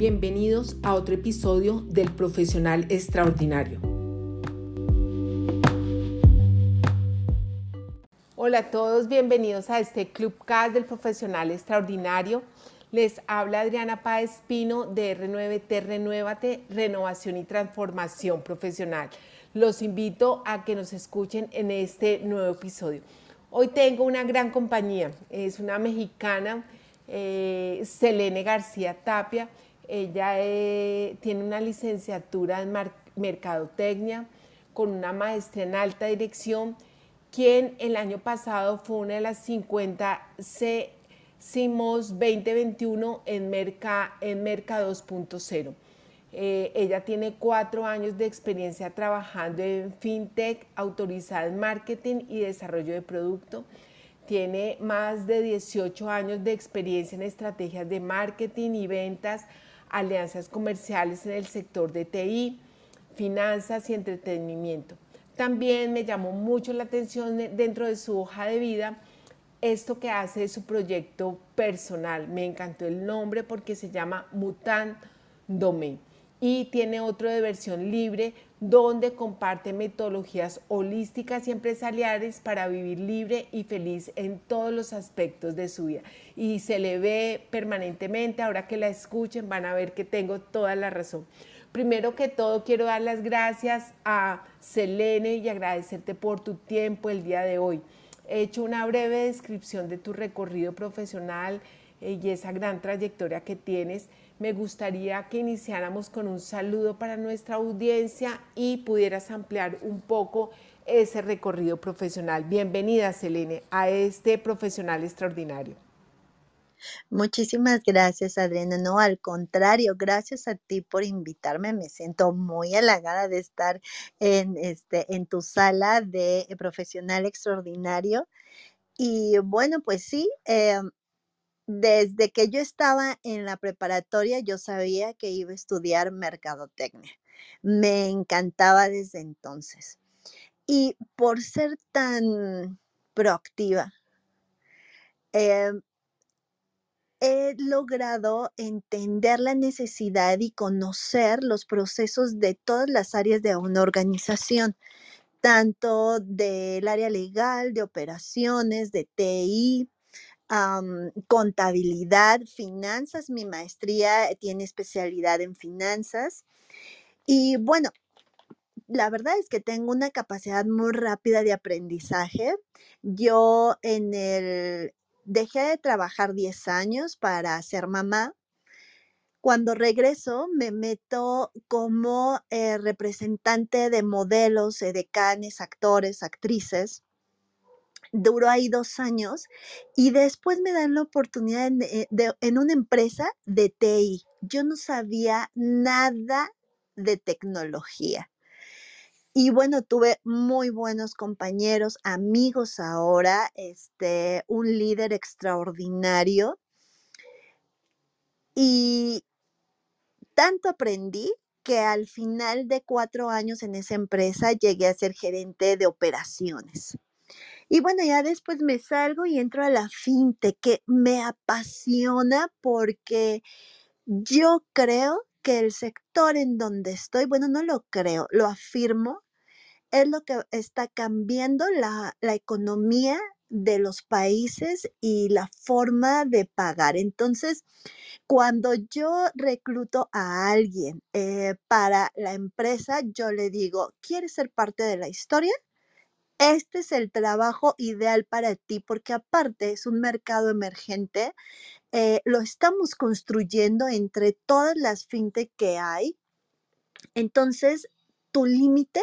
Bienvenidos a otro episodio del Profesional Extraordinario. Hola a todos, bienvenidos a este Clubcast del Profesional Extraordinario. Les habla Adriana Páez Pino de R9T Renuévate, Renovación y Transformación Profesional. Los invito a que nos escuchen en este nuevo episodio. Hoy tengo una gran compañía, es una mexicana, eh, Selene García Tapia. Ella eh, tiene una licenciatura en Mercadotecnia con una maestría en alta dirección, quien el año pasado fue una de las 50 CIMOS 2021 en Merca, en Merca 2.0. Eh, ella tiene cuatro años de experiencia trabajando en fintech, autorizada en marketing y desarrollo de producto. Tiene más de 18 años de experiencia en estrategias de marketing y ventas, alianzas comerciales en el sector de TI, finanzas y entretenimiento. También me llamó mucho la atención dentro de su hoja de vida esto que hace de su proyecto personal. Me encantó el nombre porque se llama Mutant Domain y tiene otro de versión libre donde comparte metodologías holísticas y empresariales para vivir libre y feliz en todos los aspectos de su vida. Y se le ve permanentemente, ahora que la escuchen van a ver que tengo toda la razón. Primero que todo quiero dar las gracias a Selene y agradecerte por tu tiempo el día de hoy. He hecho una breve descripción de tu recorrido profesional eh, y esa gran trayectoria que tienes me gustaría que iniciáramos con un saludo para nuestra audiencia y pudieras ampliar un poco ese recorrido profesional. Bienvenida, Selene, a este profesional extraordinario. Muchísimas gracias, Adriana. No, al contrario, gracias a ti por invitarme. Me siento muy halagada de estar en, este, en tu sala de profesional extraordinario. Y bueno, pues sí, eh, desde que yo estaba en la preparatoria, yo sabía que iba a estudiar mercadotecnia. Me encantaba desde entonces. Y por ser tan proactiva, em, he logrado entender la necesidad y conocer los procesos de todas las áreas de una organización, tanto del área legal, de operaciones, de TI, contabilidad, finanzas. Mi maestría tiene especialidad en finanzas. Y bueno, la verdad es que tengo una capacidad muy rápida de aprendizaje. Yo en el dejé de trabajar 10 años para ser mamá. Cuando regreso, me meto como eh, representante de modelos, decanes, actores, actrices duró ahí dos años y después me dan la oportunidad eh, en, una empresa de TI. Yo no sabía nada de tecnología. Y bueno, tuve muy buenos compañeros, amigos ahora, este, un líder extraordinario. Y tanto aprendí que al final de cuatro años en esa empresa llegué a ser gerente de operaciones. Y bueno, ya después me salgo y entro a la fintech, que me apasiona porque yo creo que el sector en donde estoy, bueno, no lo creo, lo afirmo, es lo que está cambiando la, economía de los países y la forma de pagar. Entonces, cuando yo recluto a alguien eh, para la empresa, yo le digo, ¿quieres ser parte de la historia? este es el trabajo ideal para ti, porque aparte es un mercado emergente, eh, lo estamos construyendo entre todas las fintech que hay. Entonces, tu límite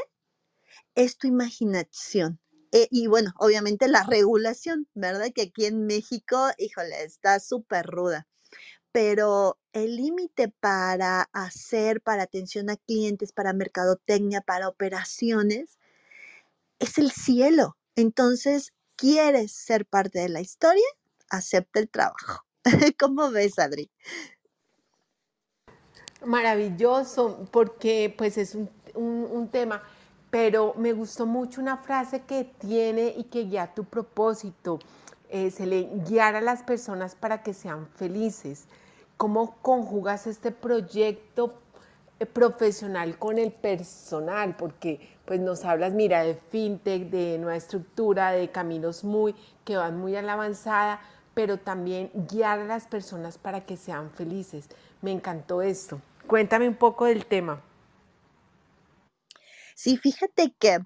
es tu imaginación. Eh, y bueno, obviamente la regulación, ¿verdad? Que aquí en México, híjole, está súper ruda. Pero el límite para hacer, para atención a clientes, para mercadotecnia, para operaciones, es el cielo. Entonces, ¿quieres ser parte de la historia? Acepta el trabajo. ¿Cómo ves, Adri? Maravilloso, porque pues es un, tema, pero me gustó mucho una frase que tiene y que guía tu propósito. Eh, se le guiar a las personas para que sean felices. ¿Cómo conjugas este proyecto eh, profesional con el personal? Porque pues nos hablas, mira, de fintech, de nueva estructura, de caminos muy que van muy a la avanzada, pero también guiar a las personas para que sean felices. Me encantó esto. Cuéntame un poco del tema. Sí, fíjate que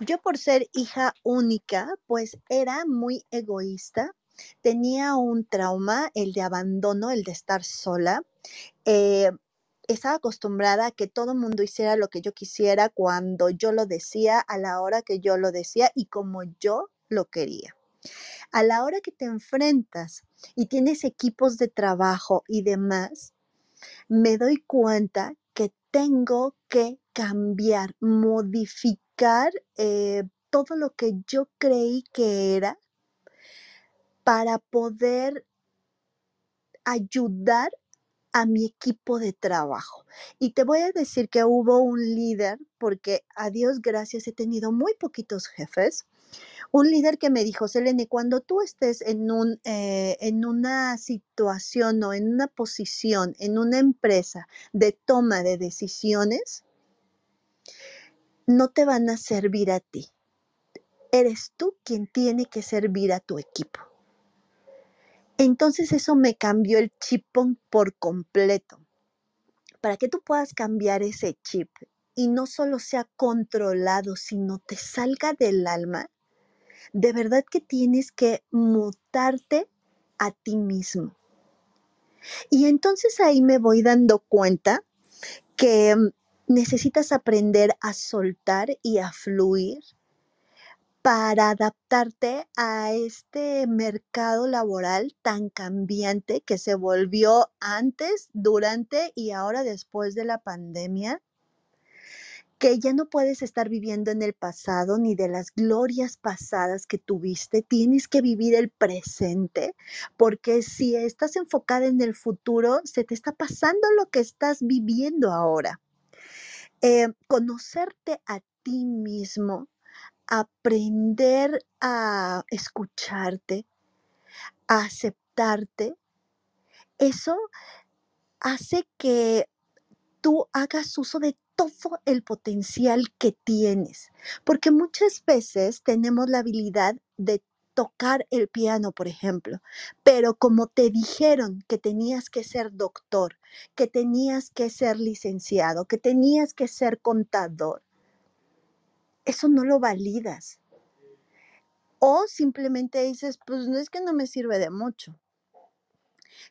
yo por ser hija única, pues era muy egoísta. Tenía un trauma, el de abandono, el de estar sola. Eh, estaba acostumbrada a que todo el mundo hiciera lo que yo quisiera cuando yo lo decía, a la hora que yo lo decía y como yo lo quería. A la hora que te enfrentas y tienes equipos de trabajo y demás, me doy cuenta tengo que cambiar, modificar eh, todo lo que yo creí que era para poder ayudar a mi equipo de trabajo. Y te voy a decir que hubo un líder, porque a Dios gracias he tenido muy poquitos jefes, un líder que me dijo, Selene, cuando tú estés en, un, eh, en una situación o en una posición, en una empresa de toma de decisiones, no te van a servir a ti. Eres tú quien tiene que servir a tu equipo. Entonces eso me cambió el chip por completo. Para que tú puedas cambiar ese chip y no solo sea controlado, sino te salga del alma, de verdad que tienes que mutarte a ti mismo. Y entonces ahí me voy dando cuenta que necesitas aprender a soltar y a fluir para adaptarte a este mercado laboral tan cambiante que se volvió antes, durante y ahora después de la pandemia, que ya no puedes estar viviendo en el pasado ni de las glorias pasadas que tuviste, tienes que vivir el presente, porque si estás enfocada en el futuro, se te está pasando lo que estás viviendo ahora. Eh, conocerte a ti mismo, aprender a escucharte, a aceptarte, eso hace que tú hagas uso de todo el potencial que tienes, porque muchas veces tenemos la habilidad de tocar el piano, por ejemplo. Pero como te dijeron que tenías que ser doctor, que tenías que ser licenciado, que tenías que ser contador, eso no lo validas. O simplemente dices, pues no es que no me sirve de mucho.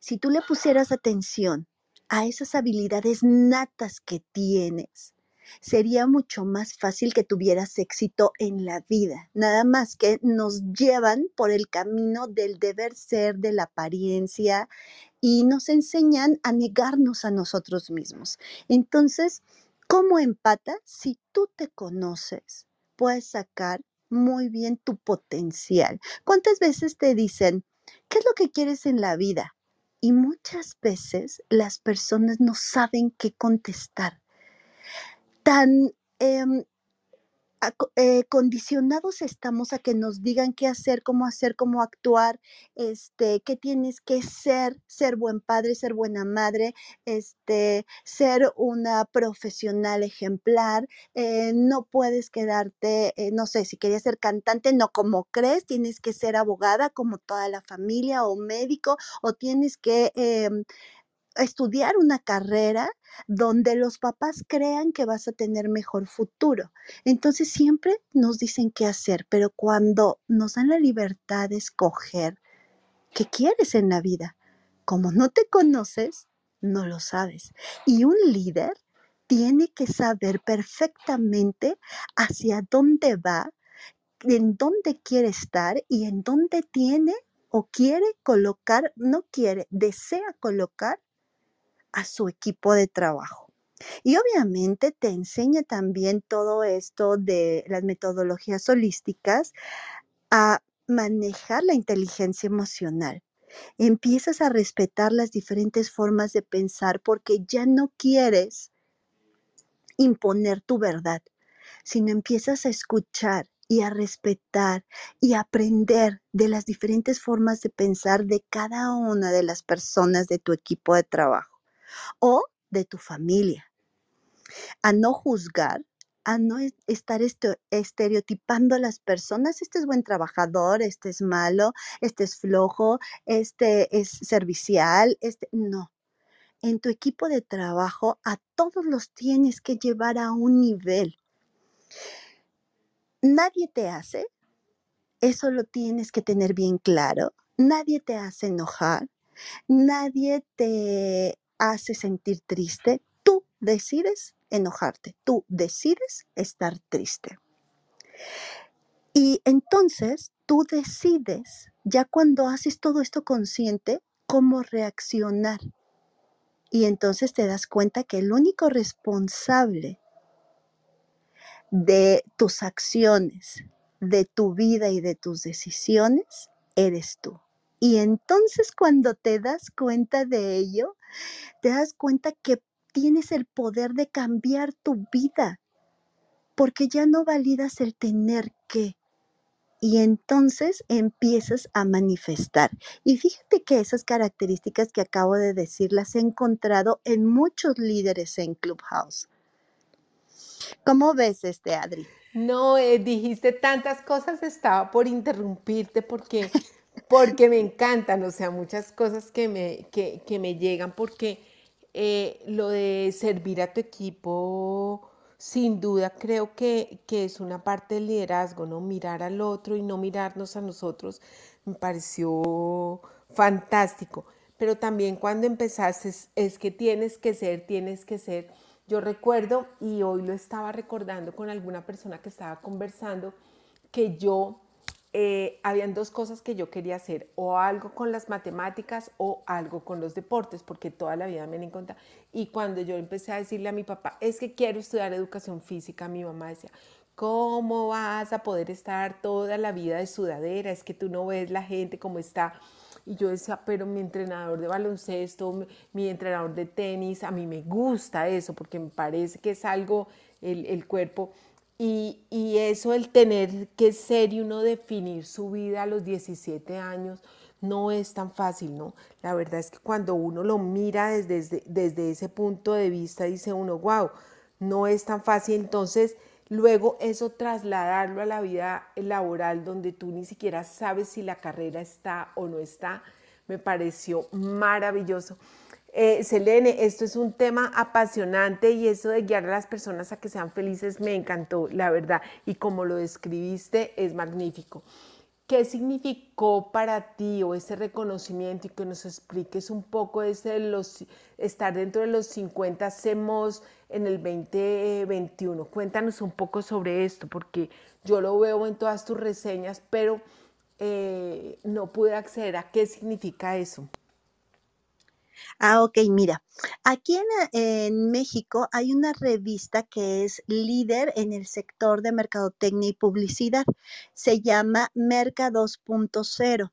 Si tú le pusieras atención a esas habilidades natas que tienes, sería mucho más fácil que tuvieras éxito en la vida. Nada más que nos llevan por el camino del deber ser, de la apariencia y nos enseñan a negarnos a nosotros mismos. Entonces, ¿cómo empata? Si tú te conoces, puedes sacar muy bien tu potencial. ¿Cuántas veces te dicen, ¿qué es lo que quieres en la vida? Y muchas veces las personas no saben qué contestar. Tan eh, condicionados estamos a que nos digan qué hacer, cómo hacer, cómo actuar, este, qué tienes que ser, ser buen padre, ser buena madre, este, ser una profesional ejemplar, eh, no puedes quedarte, eh, no sé, si querías ser cantante, no como crees, tienes que ser abogada como toda la familia o médico, o tienes que em, estudiar una carrera donde los papás crean que vas a tener mejor futuro. Entonces siempre nos dicen qué hacer, pero cuando nos dan la libertad de escoger qué quieres en la vida, como no te conoces, no lo sabes. Y un líder tiene que saber perfectamente hacia dónde va, en dónde quiere estar y en dónde tiene o quiere colocar, no quiere, desea colocar a su equipo de trabajo. Y obviamente te enseña también todo esto de las metodologías holísticas a manejar la inteligencia emocional. Empiezas a respetar las diferentes formas de pensar porque ya no quieres imponer tu verdad, sino empiezas a escuchar y a respetar y aprender de las diferentes formas de pensar de cada una de las personas de tu equipo de trabajo o de tu familia. A no juzgar, a no estar estereotipando a las personas, este es buen trabajador, este es malo, este es flojo, este es servicial, este no. En tu equipo de trabajo a todos los tienes que llevar a un nivel nadie te hace, eso lo tienes que tener bien claro, nadie te hace enojar, nadie te hace sentir triste, tú decides enojarte, tú decides estar triste. Y entonces tú decides, ya cuando haces todo esto consciente, cómo reaccionar. Y entonces te das cuenta que el único responsable de tus acciones, de tu vida y de tus decisiones, eres tú. Y entonces cuando te das cuenta de ello, te das cuenta que tienes el poder de cambiar tu vida, porque ya no validas el tener que. Y entonces empiezas a manifestar. Y fíjate que esas características que acabo de decir las he encontrado en muchos líderes en Clubhouse. ¿Cómo ves este, Adri? No, eh, dijiste tantas cosas, estaba por interrumpirte porque, porque me encantan, o sea, muchas cosas que me, que, me llegan, porque eh, lo de servir a tu equipo, sin duda creo que, que, es una parte del liderazgo, ¿no? Mirar al otro y no mirarnos a nosotros, me pareció fantástico. Pero también cuando empezaste es que tienes que ser, tienes que ser yo recuerdo, y hoy lo estaba recordando con alguna persona que estaba conversando, que yo, eh, habían dos cosas que yo quería hacer, o algo con las matemáticas o algo con los deportes, porque toda la vida me han contado. Y cuando yo empecé a decirle a mi papá, es que quiero estudiar educación física, mi mamá decía, ¿cómo vas a poder estar toda la vida de sudadera? Es que tú no ves la gente como está y yo decía, pero mi entrenador de baloncesto, mi, entrenador de tenis, a mí me gusta eso porque me parece que es algo, el, cuerpo. Y, eso, el tener que ser y uno definir su vida a los 17 años, no es tan fácil, ¿no? La verdad es que cuando uno lo mira desde, desde, desde ese punto de vista, dice uno, wow, no es tan fácil. Entonces, Luego eso trasladarlo a la vida laboral donde tú ni siquiera sabes si la carrera está o no está, me pareció maravilloso. Eh, Selene, esto es un tema apasionante y eso de guiar a las personas a que sean felices me encantó, la verdad. Y como lo describiste, es magnífico. ¿Qué significó para ti o ese reconocimiento y que nos expliques un poco ese los, estar dentro de los 50 hacemos en el 2021? Cuéntanos un poco sobre esto, porque yo lo veo en todas tus reseñas, pero eh, no pude acceder a qué significa eso. Ah, ok, mira, aquí en, México hay una revista que es líder en el sector de mercadotecnia y publicidad. Se llama Merca 2.0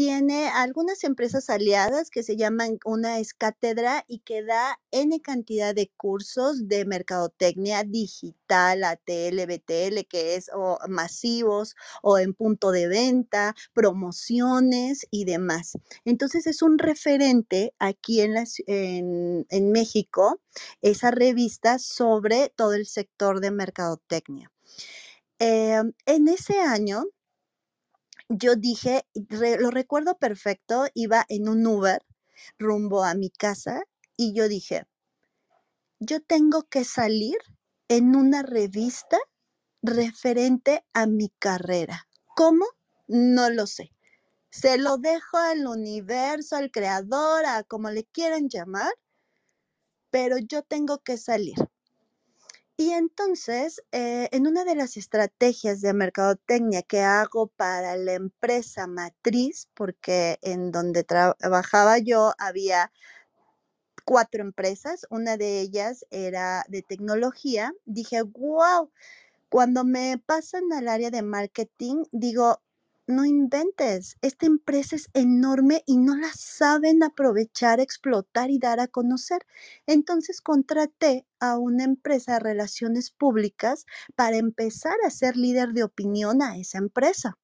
tiene algunas empresas aliadas que se llaman una es cátedra y que da N cantidad de cursos de mercadotecnia digital, ATL, BTL, que es masivos o en punto de venta, promociones y demás. Entonces es un referente aquí en, en, México, esa revista sobre todo el sector de mercadotecnia. Em, en ese año, yo dije, lo recuerdo perfecto, iba en un Uber rumbo a mi casa y yo dije, yo tengo que salir en una revista referente a mi carrera. ¿Cómo? No lo sé. Se lo dejo al universo, al creador, a como le quieran llamar, pero yo tengo que salir. Y entonces, eh, en una de las estrategias de mercadotecnia que hago para la empresa matriz, porque en donde trabajaba yo había cuatro empresas, una de ellas era de tecnología, dije, wow, cuando me pasan al área de marketing, digo, no inventes, esta empresa es enorme y no la saben aprovechar, explotar y dar a conocer. Entonces contraté a una empresa de relaciones públicas para empezar a ser líder de opinión a esa empresa.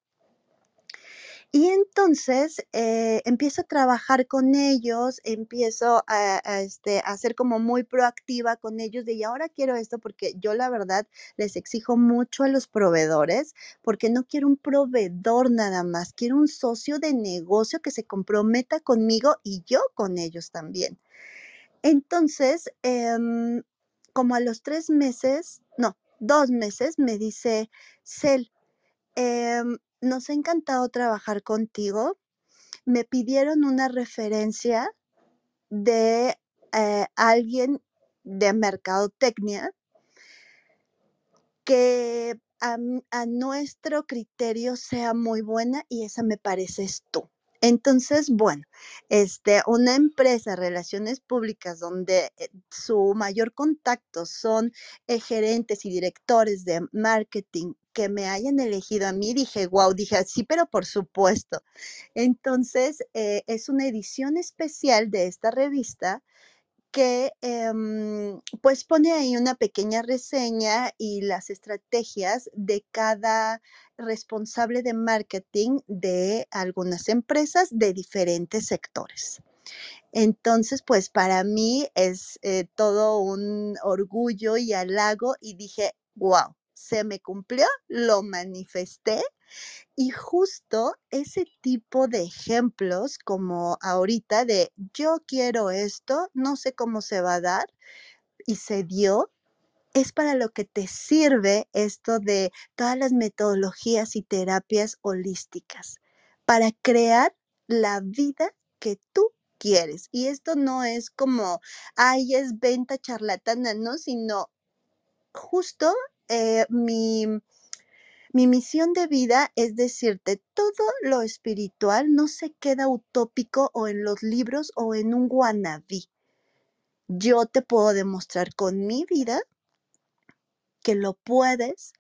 Y entonces eh, empiezo a trabajar con ellos, empiezo a, este, a ser como muy proactiva con ellos de y ahora quiero esto porque yo la verdad les exijo mucho a los proveedores porque no quiero un proveedor nada más, quiero un socio de negocio que se comprometa conmigo y yo con ellos también. Entonces, em, como a los tres meses, no, dos meses, me dice, Cel, em, nos ha encantado trabajar contigo. Me pidieron una referencia de eh, alguien de mercadotecnia que a, nuestro criterio sea muy buena y esa me pareces tú. Entonces, bueno, este, una empresa, relaciones públicas, donde eh, su mayor contacto son eh, gerentes y directores de marketing que me hayan elegido a mí, dije, wow, dije, sí, pero por supuesto. Entonces, eh, es una edición especial de esta revista que em, pues pone ahí una pequeña reseña y las estrategias de cada responsable de marketing de algunas empresas de diferentes sectores. Entonces, pues para mí es eh, todo un orgullo y halago y dije, wow, se me cumplió, lo manifesté y justo ese tipo de ejemplos como ahorita de yo quiero esto, no sé cómo se va a dar y se dio, es para lo que te sirve esto de todas las metodologías y terapias holísticas, para crear la vida que tú quieres. Y esto no es como, ay, es venta charlatana, no, sino justo eh, mi, mi misión de vida es decirte, todo lo espiritual no se queda utópico o en los libros o en un guanabí. Yo te puedo demostrar con mi vida que lo puedes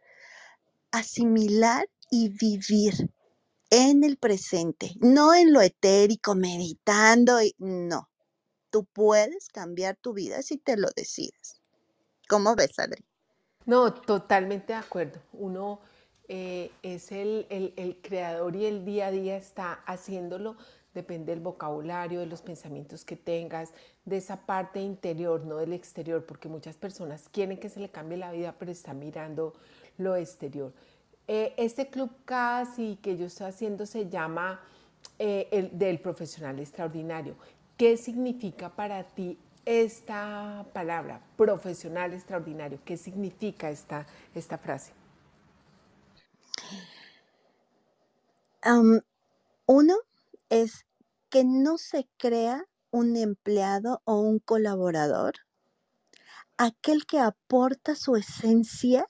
asimilar y vivir en el presente, no en lo etérico, meditando, y, no. Tú puedes cambiar tu vida si te lo decides. ¿Cómo ves, Adri? No, totalmente de acuerdo. Uno eh, es el, el, creador y el día a día está haciéndolo. Depende del vocabulario, de los pensamientos que tengas, de esa parte interior, no del exterior, porque muchas personas quieren que se le cambie la vida, pero están mirando lo exterior. Eh, este club casi que yo estoy haciendo se llama eh, el del profesional extraordinario. ¿Qué significa para ti esta palabra, profesional extraordinario? ¿Qué significa esta, esta frase? uno es que no se crea un empleado o un colaborador, aquel que aporta su esencia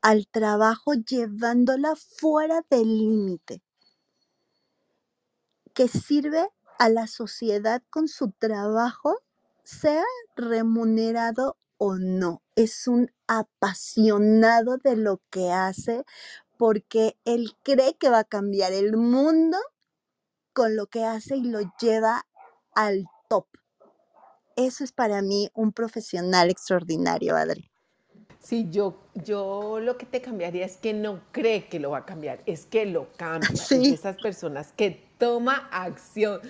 al trabajo llevándola fuera del límite, que sirve a la sociedad con su trabajo sea remunerado o no, es un apasionado de lo que hace porque él cree que va a cambiar el mundo con lo que hace y lo lleva al top. Eso es para mí un profesional extraordinario, Adri. Sí, yo, yo lo que te cambiaría es que no cree que lo va a cambiar, es que lo cambia. Sí. esas personas que toma acción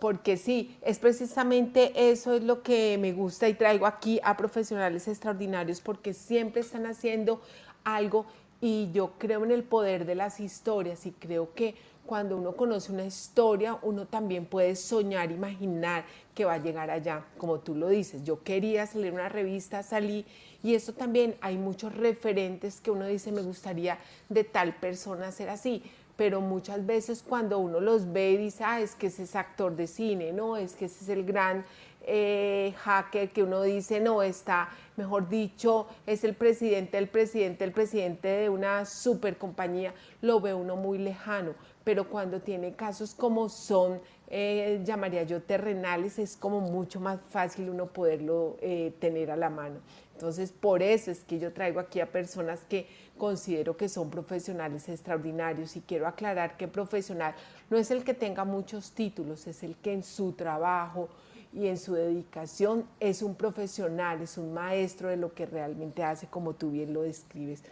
porque sí, es precisamente eso es lo que me gusta y traigo aquí a profesionales extraordinarios porque siempre están haciendo algo y yo creo en el poder de las historias y creo que cuando uno conoce una historia, uno también puede soñar, imaginar que va a llegar allá, como tú lo dices. Yo quería salir una revista, salí y eso también hay muchos referentes que uno dice, me gustaría de tal persona ser así pero muchas veces cuando uno los ve y dice, ah, es que ese es actor de cine, no, es que ese es el gran eh, hacker que uno dice, no, está, mejor dicho, es el presidente, el presidente, el presidente de una super compañía, lo ve uno muy lejano. pero cuando tiene casos como son, eh, llamaría yo terrenales, es como mucho más fácil uno poderlo eh, tener a la mano. Entonces, por eso es que yo traigo aquí a personas que considero que son profesionales extraordinarios y quiero aclarar que profesional no es el que tenga muchos títulos, es el que en su trabajo y en su dedicación es un profesional, es un maestro de lo que realmente hace, como tú bien lo describes.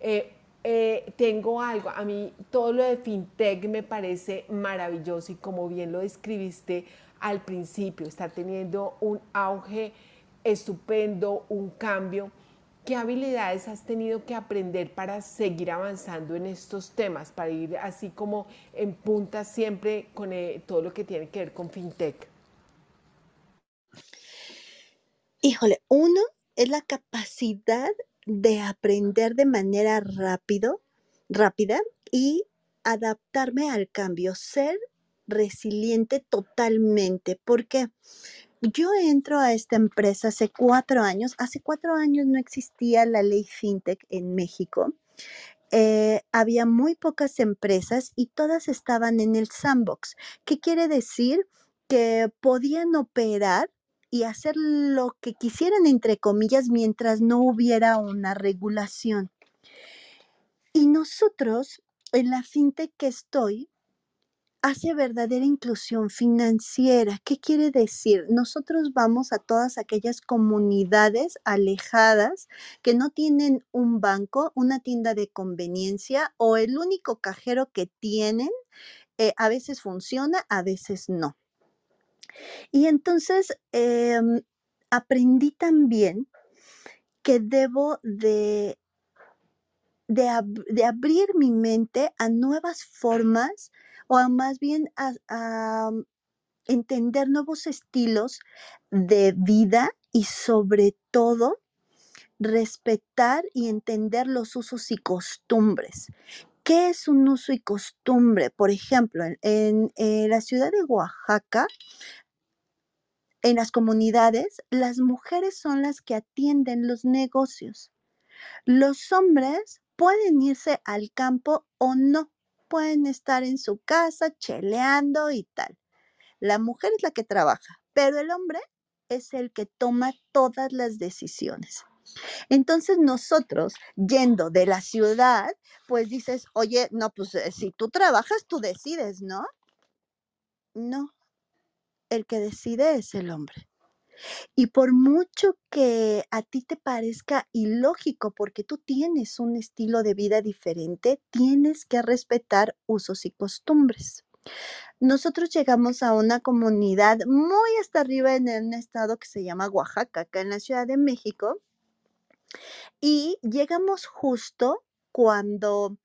Eh, eh, tengo algo, a mí todo lo de fintech me parece maravilloso y como bien lo describiste al principio, está teniendo un auge estupendo, un cambio. ¿Qué habilidades has tenido que aprender para seguir avanzando en estos temas, para ir así como en punta siempre con eh, todo lo que tiene que ver con fintech? Híjole, uno es la capacidad de aprender de manera rápido, rápida y adaptarme al cambio, ser resiliente totalmente, porque yo entro a esta empresa hace cuatro años. Hace cuatro años no existía la ley FinTech en México. Eh, había muy pocas empresas y todas estaban en el sandbox. ¿Qué quiere decir? Que podían operar y hacer lo que quisieran, entre comillas, mientras no hubiera una regulación. Y nosotros, en la fintech que estoy, hace verdadera inclusión financiera. ¿Qué quiere decir? Nosotros vamos a todas aquellas comunidades alejadas que no tienen un banco, una tienda de conveniencia o el único cajero que tienen. Eh, a veces funciona, a veces no. Y entonces em, aprendí también que debo de de, abrir mi mente a nuevas formas o más bien a, mm, entender nuevos estilos de vida y sobre todo respetar y entender los usos y costumbres. ¿Qué es un uso y costumbre? Por ejemplo, en la ciudad de Oaxaca, en las comunidades, las mujeres son las que atienden los negocios. Los hombres pueden irse al campo o no, pueden estar en su casa cheleando y tal. La mujer es la que trabaja, pero el hombre es el que toma todas las decisiones. Entonces nosotros, yendo de la ciudad, pues dices, oye, no, pues eh, si tú trabajas, tú decides, ¿no? No, el que decide es el hombre. Y por mucho que a ti te parezca ilógico, porque tú tienes un estilo de vida diferente, tienes que respetar usos y costumbres. Nosotros llegamos a una comunidad muy hasta arriba en un estado que se llama Oaxaca, acá en la Ciudad de México, y llegamos justo cuando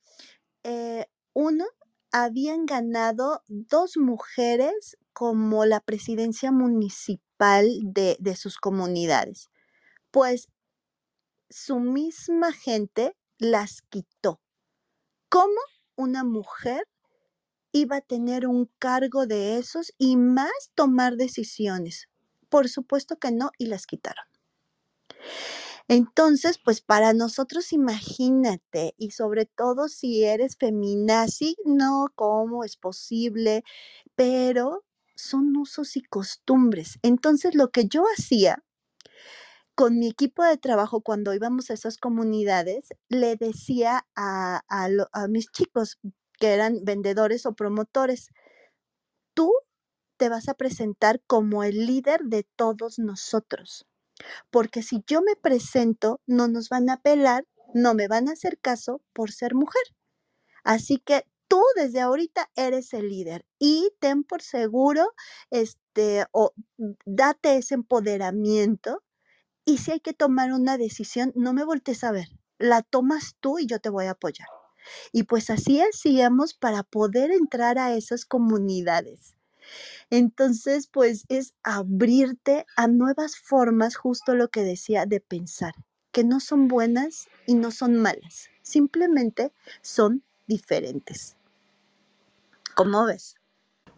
eh, uno habían ganado dos mujeres como la presidencia municipal de, sus comunidades. Pues su misma gente las quitó. ¿Cómo una mujer iba a tener un cargo de esos y más tomar decisiones? Por supuesto que no, y las quitaron. Entonces, pues para nosotros imagínate, y sobre todo si eres feminazi, no, ¿cómo es posible? Pero son usos y costumbres. Entonces, lo que yo hacía con mi equipo de trabajo cuando íbamos a esas comunidades, le decía a, a mis chicos que eran vendedores o promotores, tú te vas a presentar como el líder de todos nosotros porque si yo me presento, no nos van a pelar, no me van a hacer caso por ser mujer. Así que tú desde ahorita eres el líder y ten por seguro, este, o date ese empoderamiento y si hay que tomar una decisión, no me voltees a ver, la tomas tú y yo te voy a apoyar. Y pues así hacíamos para poder entrar a esas comunidades. Entonces, pues es abrirte a nuevas formas, justo lo que decía, de pensar, que no son buenas y no son malas, simplemente son diferentes. ¿Cómo ves?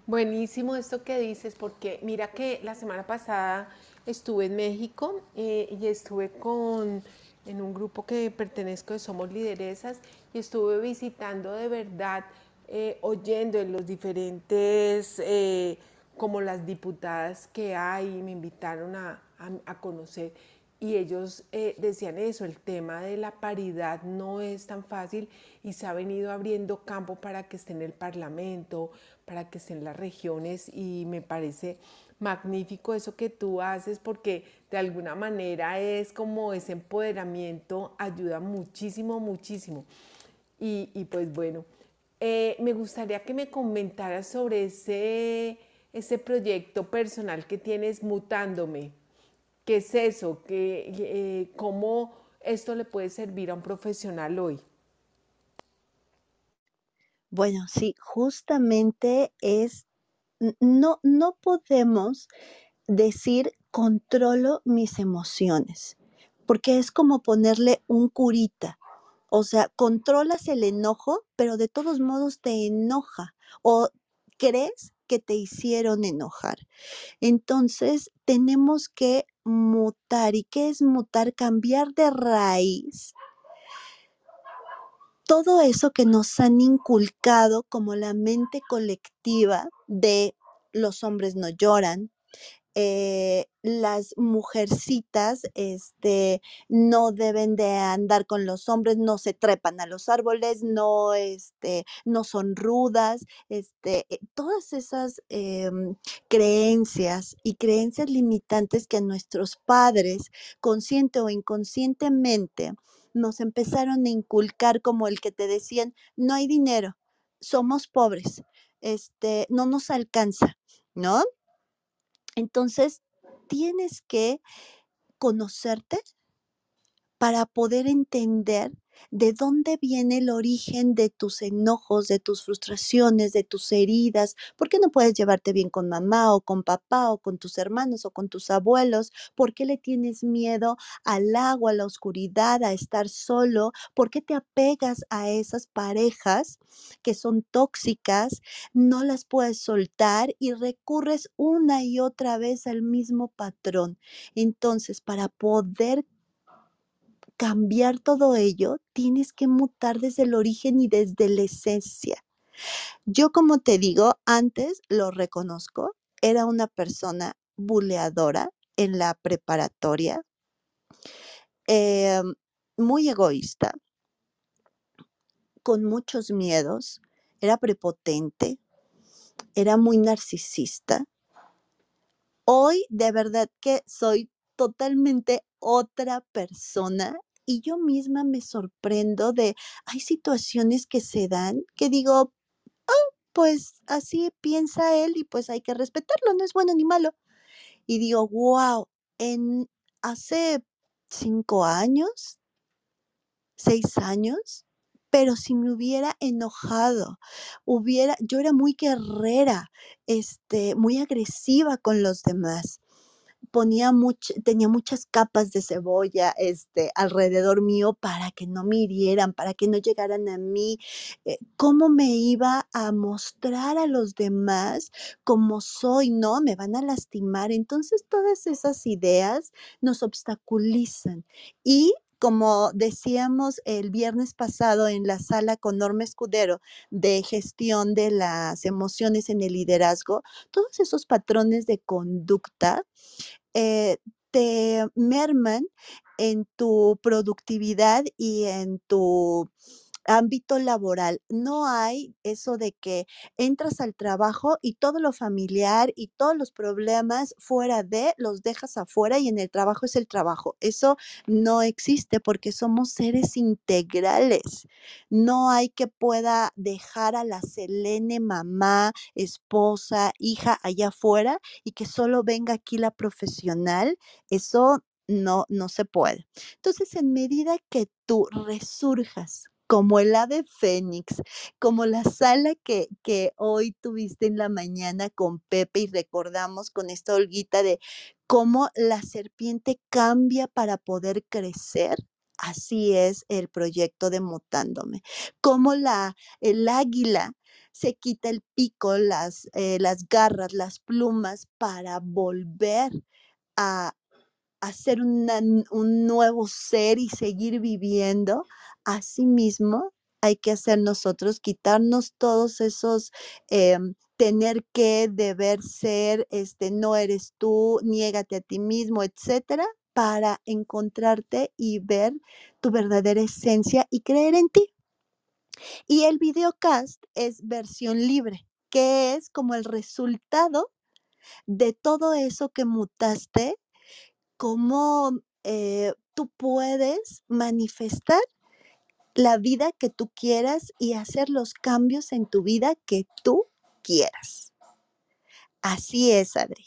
Buenísimo esto que dices, porque mira que la semana pasada estuve en México eh, y estuve con en un grupo que pertenezco de Somos Lideresas y estuve visitando de verdad eh, oyendo en los diferentes, eh, como las diputadas que hay, me invitaron a, a, a conocer y ellos eh, decían eso, el tema de la paridad no es tan fácil y se ha venido abriendo campo para que esté en el Parlamento, para que esté en las regiones y me parece magnífico eso que tú haces porque de alguna manera es como ese empoderamiento, ayuda muchísimo, muchísimo. Y, pues bueno, eh, me gustaría que me comentaras sobre ese, ese proyecto personal que tienes mutándome. ¿Qué es eso? ¿Qué, eh, ¿Cómo esto le puede servir a un profesional hoy? Bueno, sí, justamente es, no, no podemos decir controlo mis emociones, porque es como ponerle un curita. O sea, controlas el enojo, pero de todos modos te enoja o crees que te hicieron enojar. Entonces, tenemos que mutar. ¿Y qué es mutar? Cambiar de raíz todo eso que nos han inculcado como la mente colectiva de los hombres no lloran, eh, las mujercitas este, no deben de andar con los hombres, no se trepan a los árboles, no, este, no son rudas, este, eh, todas esas em, creencias y creencias limitantes que nuestros padres, consciente o inconscientemente, nos empezaron a inculcar como el que te decían, no hay dinero, somos pobres, este, no nos alcanza, ¿no? Entonces, tienes que conocerte para poder entender de dónde viene el origen de tus enojos, de tus frustraciones, de tus heridas. ¿Por qué no puedes llevarte bien con mamá o con papá o con tus hermanos o con tus abuelos? ¿Por qué le tienes miedo al agua, a la oscuridad, a estar solo? ¿Por qué te apegas a esas parejas que son tóxicas? No las puedes soltar y recurres una y otra vez al mismo patrón. Entonces, para poder cambiar todo ello, tienes que mutar desde el origen y desde la esencia. Yo, como te digo, antes lo reconozco, era una persona buleadora en la preparatoria, em, muy egoísta, con muchos miedos, era prepotente, era muy narcisista. Hoy de verdad que soy totalmente otra persona y yo misma me sorprendo de, hay situaciones que se dan que digo, oh, pues así piensa él y pues hay que respetarlo, no es bueno ni malo. Y digo, wow, en hace cinco años, seis años, pero si me hubiera enojado, hubiera, yo era muy guerrera, este, muy agresiva con los demás ponía much tenía muchas capas de cebolla, este, alrededor mío para que no me hirieran, para que no llegaran a mí. Eh, ¿cómo me iba a mostrar a los demás como soy? No, me van a lastimar. Entonces, todas esas ideas nos obstaculizan y como decíamos el viernes pasado en la sala con Norma Escudero de gestión de las emociones en el liderazgo, todos esos patrones de conducta eh, te merman en tu productividad y en tu ámbito laboral. No hay eso de que entras al trabajo y todo lo familiar y todos los problemas fuera de los dejas afuera y en el trabajo es el trabajo. Eso no existe porque somos seres integrales. No hay que pueda dejar a la Selene mamá, esposa, hija allá afuera y que solo venga aquí la profesional. Eso no, no se puede. Entonces, en medida que tú resurjas como el ave fénix, como la sala que, que hoy tuviste en la mañana con Pepe y recordamos con esta holguita de cómo la serpiente cambia para poder crecer. Así es el proyecto de Mutándome. Como la, el águila se quita el pico, las, eh, las garras, las plumas para volver a, una- un nuevo ser y seguir viviendo, asimismo hay que hacer nosotros, quitarnos todos esos em, tener que, deber ser, este, no eres tú, niégate a ti mismo, etcétera, para encontrarte y ver tu verdadera esencia y creer en ti. Y el videocast es versión libre, que es como el resultado de todo eso que mutaste, cómo eh, tú puedes manifestar la vida que tú quieras y hacer los cambios en tu vida que tú quieras. Así es, Adri.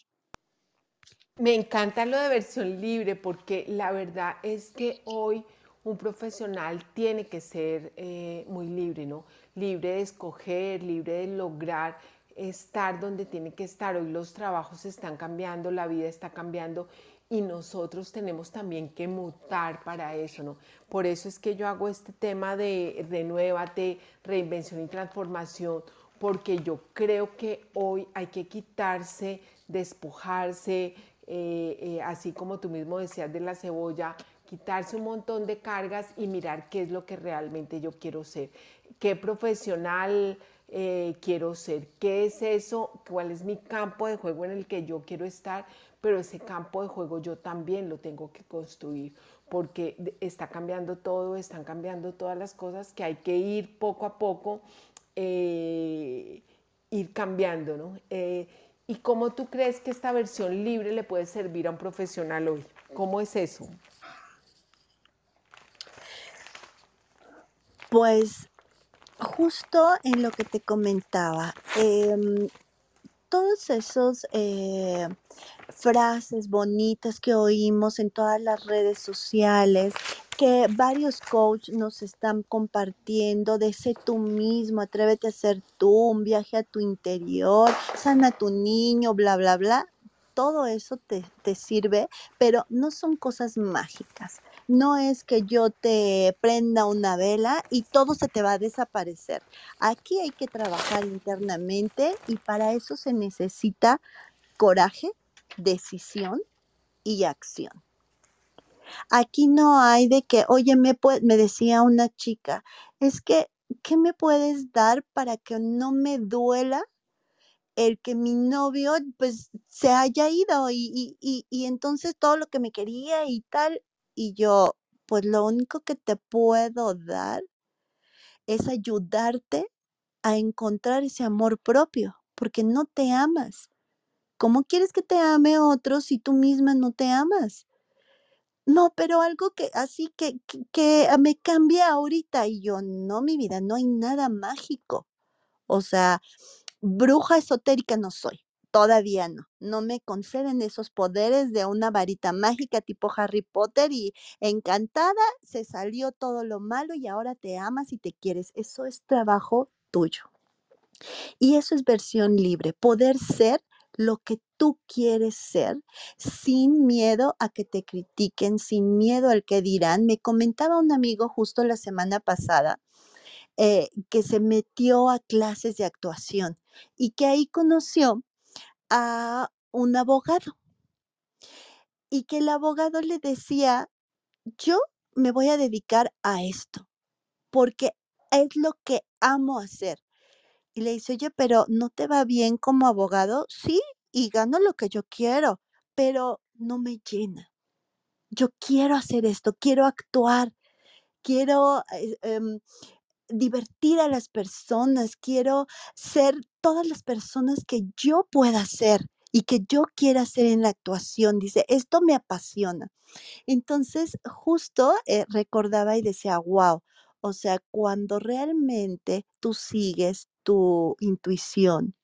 Me encanta lo de versión libre porque la verdad es que hoy un profesional tiene que ser eh, muy libre, ¿no? Libre de escoger, libre de lograr estar donde tiene que estar. Hoy los trabajos están cambiando, la vida está cambiando y nosotros tenemos también que mutar para eso, ¿no? Por eso es que yo hago este tema de renuévate, reinvención y transformación, porque yo creo que hoy hay que quitarse, despojarse, eh, eh, así como tú mismo decías de la cebolla, quitarse un montón de cargas y mirar qué es lo que realmente yo quiero ser, qué profesional eh, quiero ser, qué es eso, cuál es mi campo de juego en el que yo quiero estar, pero ese campo de juego yo también lo tengo que construir porque está cambiando todo, están cambiando todas las cosas que hay que ir poco a poco, eh, ir cambiando, ¿no? Eh, ¿Y cómo tú crees que esta versión libre le puede servir a un profesional hoy? ¿Cómo es eso? Pues justo en lo que te comentaba, em, todos esos eh, frases bonitas que oímos en todas las redes sociales, que varios coaches nos están compartiendo de ser tú mismo, atrévete a ser tú, un viaje a tu interior, sana a tu niño, bla, bla, bla. Todo eso te, te sirve, pero no son cosas mágicas no es que yo te prenda una vela y todo se te va a desaparecer. Aquí hay que trabajar internamente y para eso se necesita coraje, decisión y acción. Aquí no hay de que, oye, me, me decía una chica, es que, ¿qué me puedes dar para que no me duela el que mi novio pues se haya ido y, y, y, entonces todo lo que me quería y tal, y yo, pues lo único que te puedo dar es ayudarte a encontrar ese amor propio, porque no te amas. ¿Cómo quieres que te ame otro si tú misma no te amas? No, pero algo que así que, que, que me cambia ahorita y yo, no, mi vida, no hay nada mágico. O sea, bruja esotérica no soy. Todavía no, no me conceden esos poderes de una varita mágica tipo Harry Potter y encantada se salió todo lo malo y ahora te amas y te quieres. Eso es trabajo tuyo. Y eso es versión libre, poder ser lo que tú quieres ser sin miedo a que te critiquen, sin miedo al que dirán. Me comentaba un amigo justo la semana pasada eh, que se metió a clases de actuación y que ahí conoció a un abogado y que el abogado le decía, yo me voy a dedicar a esto porque es lo que amo hacer. Y le dice, oye, pero ¿no te va bien como abogado? Sí, y gano lo que yo quiero, pero no me llena. Yo quiero hacer esto, quiero actuar, quiero eh, em, divertir a las personas, quiero ser todas las personas que yo pueda ser y que yo quiera ser en la actuación. Dice, esto me apasiona. Entonces, justo eh, recordaba y decía, wow, o sea, cuando realmente tú sigues tu intuición,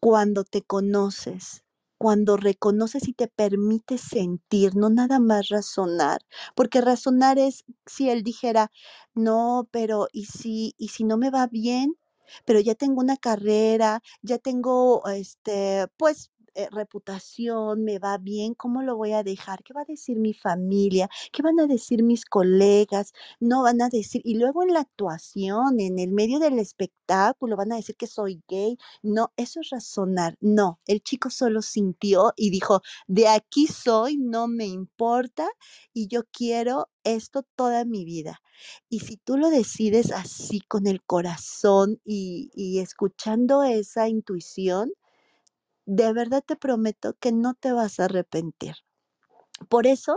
cuando te conoces, cuando reconoces y te permites sentir, no nada más razonar, porque razonar es si él dijera, no, pero ¿y si, y si no me va bien? Pero ya tengo una carrera, ya tengo, este, pues, eh, reputación, me va bien, ¿cómo lo voy a dejar? ¿Qué va a decir mi familia? ¿Qué van a decir mis colegas? No van a decir, y luego en la actuación, en el medio del espectáculo, van a decir que soy gay. No, eso es razonar. No, el chico solo sintió y dijo, de aquí soy, no me importa y yo quiero esto toda mi vida. Y si tú lo decides así con el corazón y, y escuchando esa intuición, de verdad te prometo que no te vas a arrepentir. Por eso,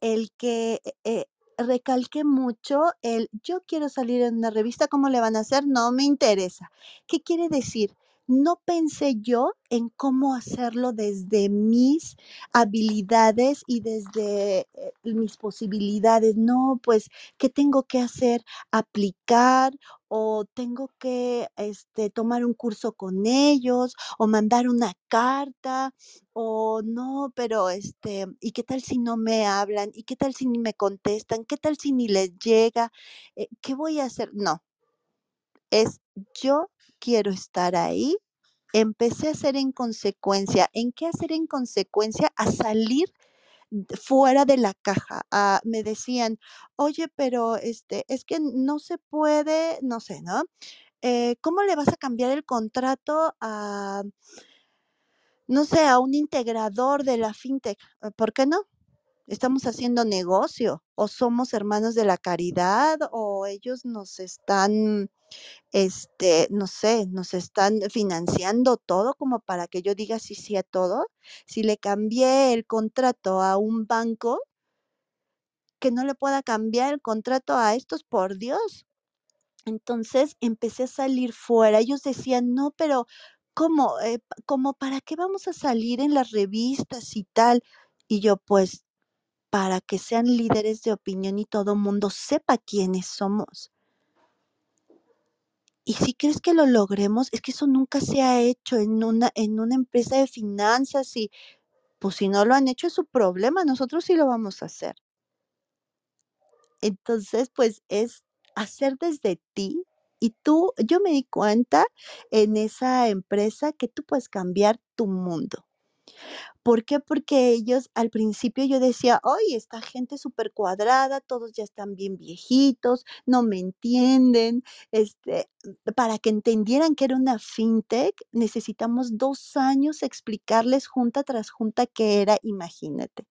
el que eh, recalque mucho el yo quiero salir en una revista, ¿cómo le van a hacer? No me interesa. ¿Qué quiere decir? No pensé yo en cómo hacerlo desde mis habilidades y desde eh, mis posibilidades. No, pues, ¿qué tengo que hacer? Aplicar o tengo que este, tomar un curso con ellos o mandar una carta o no, pero este, ¿y qué tal si no me hablan? ¿Y qué tal si ni me contestan? ¿Qué tal si ni les llega? Eh, ¿Qué voy a hacer? No, es yo quiero estar ahí. Empecé a hacer en consecuencia. ¿En qué hacer en consecuencia? A salir fuera de la caja. Me decían, oye, pero este, es que no se puede, no sé, ¿no? Eh, ¿cómo le vas a cambiar el contrato a, no sé, a un integrador de la fintech? Eh, ¿Por qué no? Estamos haciendo negocio o somos hermanos de la caridad o ellos nos están, este, no sé, nos están financiando todo como para que yo diga sí, sí a todo. Si le cambié el contrato a un banco, que no le pueda cambiar el contrato a estos, por Dios. Entonces empecé a salir fuera. Ellos decían, no, pero ¿cómo? Eh, ¿cómo para qué vamos a salir en las revistas y tal? Y yo, pues, para que sean líderes de opinión y todo mundo sepa quiénes somos. Y si crees que lo logremos, es que eso nunca se ha hecho en una, en una empresa de finanzas y pues si no lo han hecho es su problema, nosotros sí lo vamos a hacer. Entonces, pues es hacer desde ti y tú, yo me di cuenta en esa empresa que tú puedes cambiar tu mundo. ¿Por qué? Porque ellos al principio yo decía, ay, esta gente súper cuadrada, todos ya están bien viejitos, no me entienden. Este, para que entendieran que era una fintech, necesitamos dos años explicarles junta tras junta qué era, imagínate.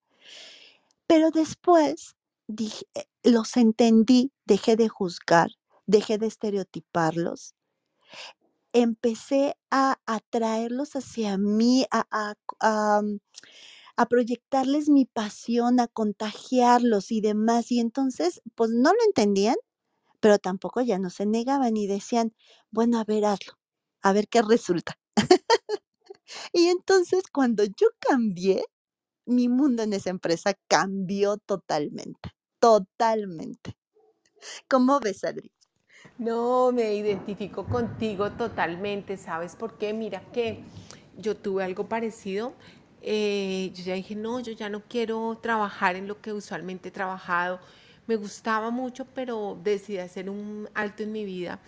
Pero después eh, los entendí, dejé de juzgar, dejé de estereotiparlos, empecé a atraerlos hacia mí, a, a, mm, a proyectarles mi pasión, a contagiarlos y demás. Y entonces, pues no lo entendían, pero tampoco ya no se negaban y decían, bueno, a ver, hazlo, a ver qué resulta. Y entonces cuando yo cambié, mi mundo en esa empresa cambió totalmente, totalmente. ¿Cómo ves, Adri? No, me identifico contigo totalmente, ¿sabes por qué? Mira que yo tuve algo parecido. eh, yo ya dije, no, yo ya no quiero trabajar en lo que usualmente he trabajado. Me gustaba mucho, pero decidí hacer un alto en mi vida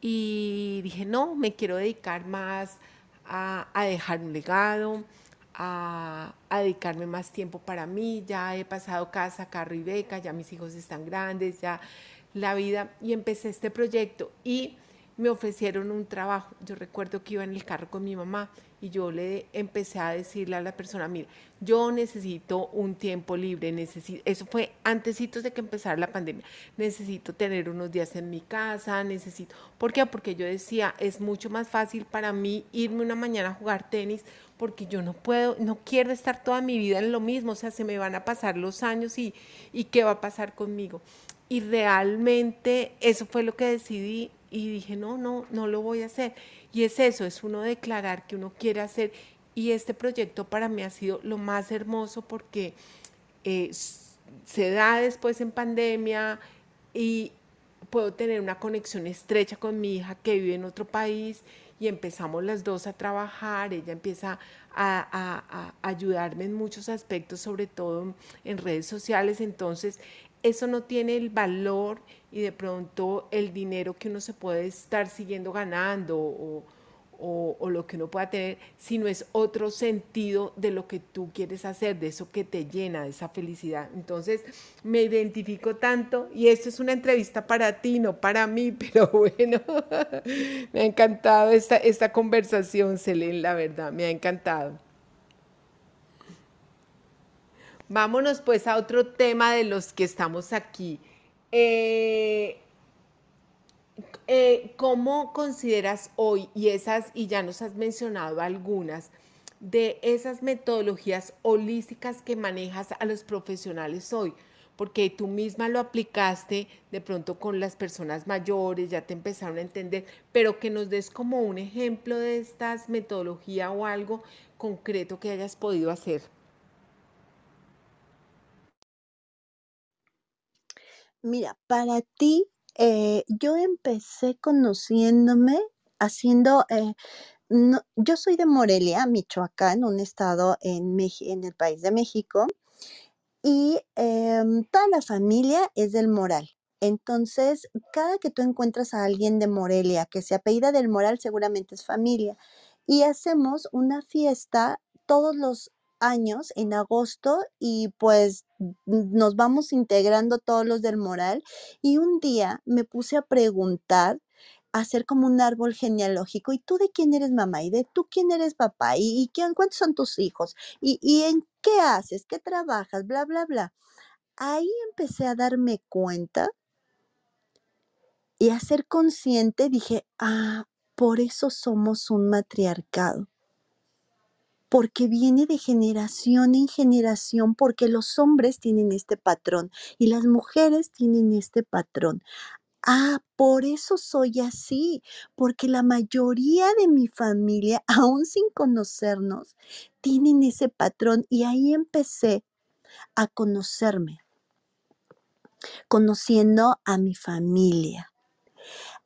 y dije, no, me quiero dedicar más a, dejar un legado, a, a dedicarme más tiempo para mí. Ya he pasado casa, carro y beca, ya mis hijos están grandes, ya la vida. Y empecé este proyecto y me ofrecieron un trabajo. Yo recuerdo que iba en el carro con mi mamá y yo le empecé a decirle a la persona, mira, yo necesito un tiempo libre, necesito, eso fue antesitos de que empezara la pandemia, necesito tener unos días en mi casa, necesito, ¿por qué? Porque yo decía, es mucho más fácil para mí irme una mañana a jugar tenis porque yo no puedo, no quiero estar toda mi vida en lo mismo, o sea, se me van a pasar los años y, y qué va a pasar conmigo. Y realmente eso fue lo que decidí y dije, no, no, no lo voy a hacer. Y es eso, es uno declarar que uno quiere hacer. Y este proyecto para mí ha sido lo más hermoso porque eh, se da después en pandemia y puedo tener una conexión estrecha con mi hija que vive en otro país y empezamos las dos a trabajar, ella empieza a, ayudarme en muchos aspectos, sobre todo en redes sociales, entonces eso no tiene el valor y de pronto el dinero que uno se puede estar siguiendo ganando o, o, lo que uno pueda tener, sino es otro sentido de lo que tú quieres hacer, de eso que te llena, de esa felicidad. Entonces, me identifico tanto y esto es una entrevista para ti, no para mí, pero bueno, me ha encantado esta, esta conversación, Selene, la verdad, me ha encantado. Vámonos pues a otro tema de los que estamos aquí. Eh, eh, ¿Cómo consideras hoy, y esas, y ya nos has mencionado algunas, de esas metodologías holísticas que manejas a los profesionales hoy? Porque tú misma lo aplicaste de pronto con las personas mayores, ya te empezaron a entender, pero que nos des como un ejemplo de estas metodologías o algo concreto que hayas podido hacer. Mira, para ti, eh, yo empecé conociéndome haciendo, eh, yo soy de Morelia, Michoacán, un estado en, en el país de México, y em, toda la familia es del Moral. Entonces, cada que tú encuentras a alguien de Morelia que se apellida del Moral, seguramente es familia. Y hacemos una fiesta todos los años en agosto y pues nos vamos integrando todos los del moral y un día me puse a preguntar hacer como un árbol genealógico. ¿Y tú de quién eres mamá? ¿Y de tú quién eres papá? ¿Y, quién, cuántos son tus hijos? ¿Y, ¿Y en qué haces? ¿Qué trabajas? Bla, bla, bla. Ahí empecé a darme cuenta y a ser consciente. Dije, ah, por eso somos un matriarcado porque viene de generación en generación, porque los hombres tienen este patrón y las mujeres tienen este patrón. Ah, por eso soy así, porque la mayoría de mi familia, aún sin conocernos, tienen ese patrón y ahí empecé a conocerme, conociendo a mi familia.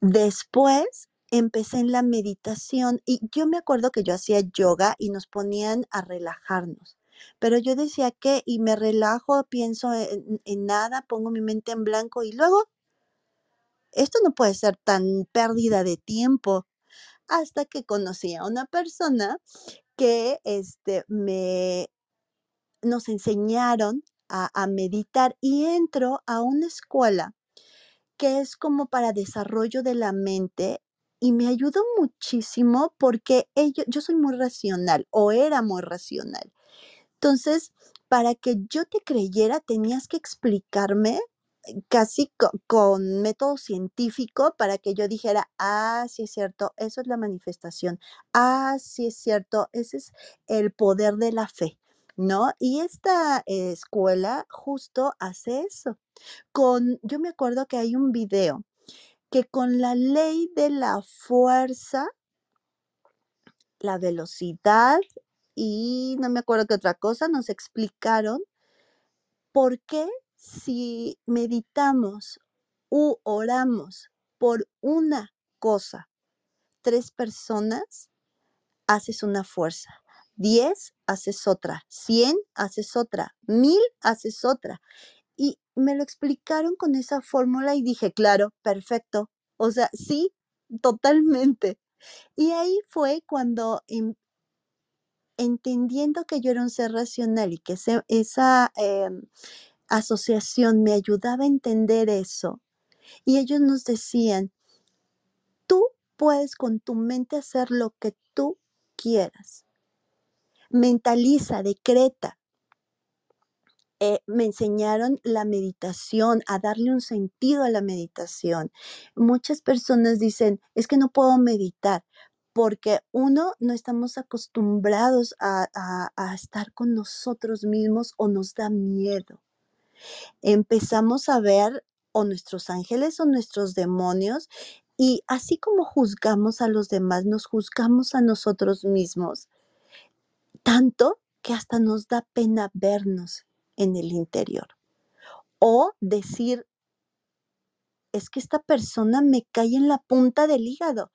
Después empecé en la meditación y yo me acuerdo que yo hacía yoga y nos ponían a relajarnos. Pero yo decía que, y me relajo, pienso en, en, nada, pongo mi mente en blanco y luego, esto no puede ser tan pérdida de tiempo. Hasta que conocí a una persona que este, me, nos enseñaron a, a meditar y entro a una escuela que es como para desarrollo de la mente y me ayudó muchísimo porque ello, yo soy muy racional o era muy racional. Entonces, para que yo te creyera, tenías que explicarme eh, casi con, método científico para que yo dijera, ah, sí es cierto, eso es la manifestación, ah, sí es cierto, ese es el poder de la fe, ¿no? Y esta escuela justo hace eso. Con, yo me acuerdo que hay un video que con la ley de la fuerza, la velocidad y no me acuerdo qué otra cosa, nos explicaron por qué si meditamos u oramos por una cosa, tres personas, haces una fuerza. Diez, haces otra. Cien, haces otra. Mil, haces otra. Me lo explicaron con esa fórmula y dije, claro, perfecto. O sea, sí, totalmente. Y ahí fue cuando entendiendo que yo era un ser racional y que esa em, asociación me ayudaba a entender eso, y ellos nos decían, tú puedes con tu mente hacer lo que tú quieras. Mentaliza, decreta, eh, me enseñaron la meditación, a darle un sentido a la meditación. Muchas personas dicen, es que no puedo meditar porque uno, no estamos acostumbrados a, a estar con nosotros mismos o nos da miedo. Empezamos a ver o nuestros ángeles o nuestros demonios y así como juzgamos a los demás, nos juzgamos a nosotros mismos, tanto que hasta nos da pena vernos en el interior. O decir, es que esta persona me cae en la punta del hígado.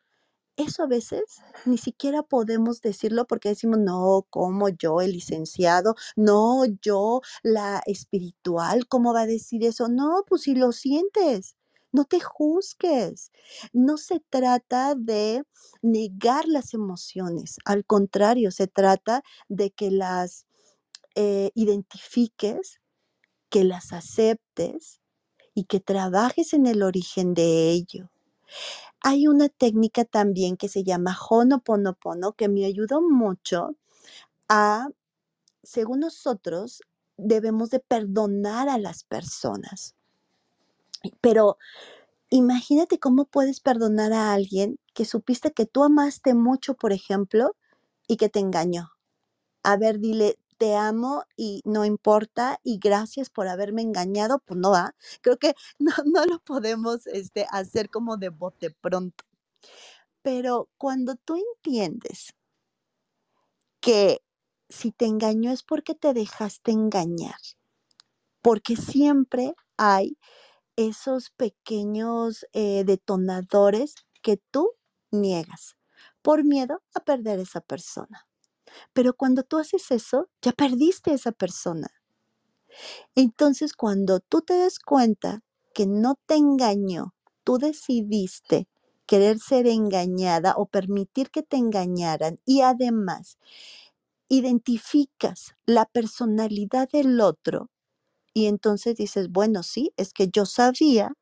Eso a veces ni siquiera podemos decirlo porque decimos, no, como yo, el licenciado, no, yo, la espiritual, ¿cómo va a decir eso? No, pues si lo sientes, No te juzgues. No se trata de negar las emociones. Al contrario, se trata de que las eh, identifiques, que las aceptes y que trabajes en el origen de ello. Hay una técnica también que se llama Honoponopono que me ayudó mucho a, según nosotros, debemos de perdonar a las personas. Pero imagínate cómo puedes perdonar a alguien que supiste que tú amaste mucho, por ejemplo, y que te engañó. A ver, dile, te amo y no importa y gracias por haberme engañado, pues no va. Creo que no, no lo podemos este, hacer como de bote pronto. Pero cuando tú entiendes que si te engañó es porque te dejaste engañar, porque siempre hay esos pequeños eh, detonadores que tú niegas por miedo a perder esa persona. Pero cuando tú haces eso, ya perdiste a esa persona. Entonces, cuando tú te das cuenta que no te engañó, tú decidiste querer ser engañada o permitir que te engañaran y además identificas la personalidad del otro y entonces dices, bueno, sí, es que yo sabía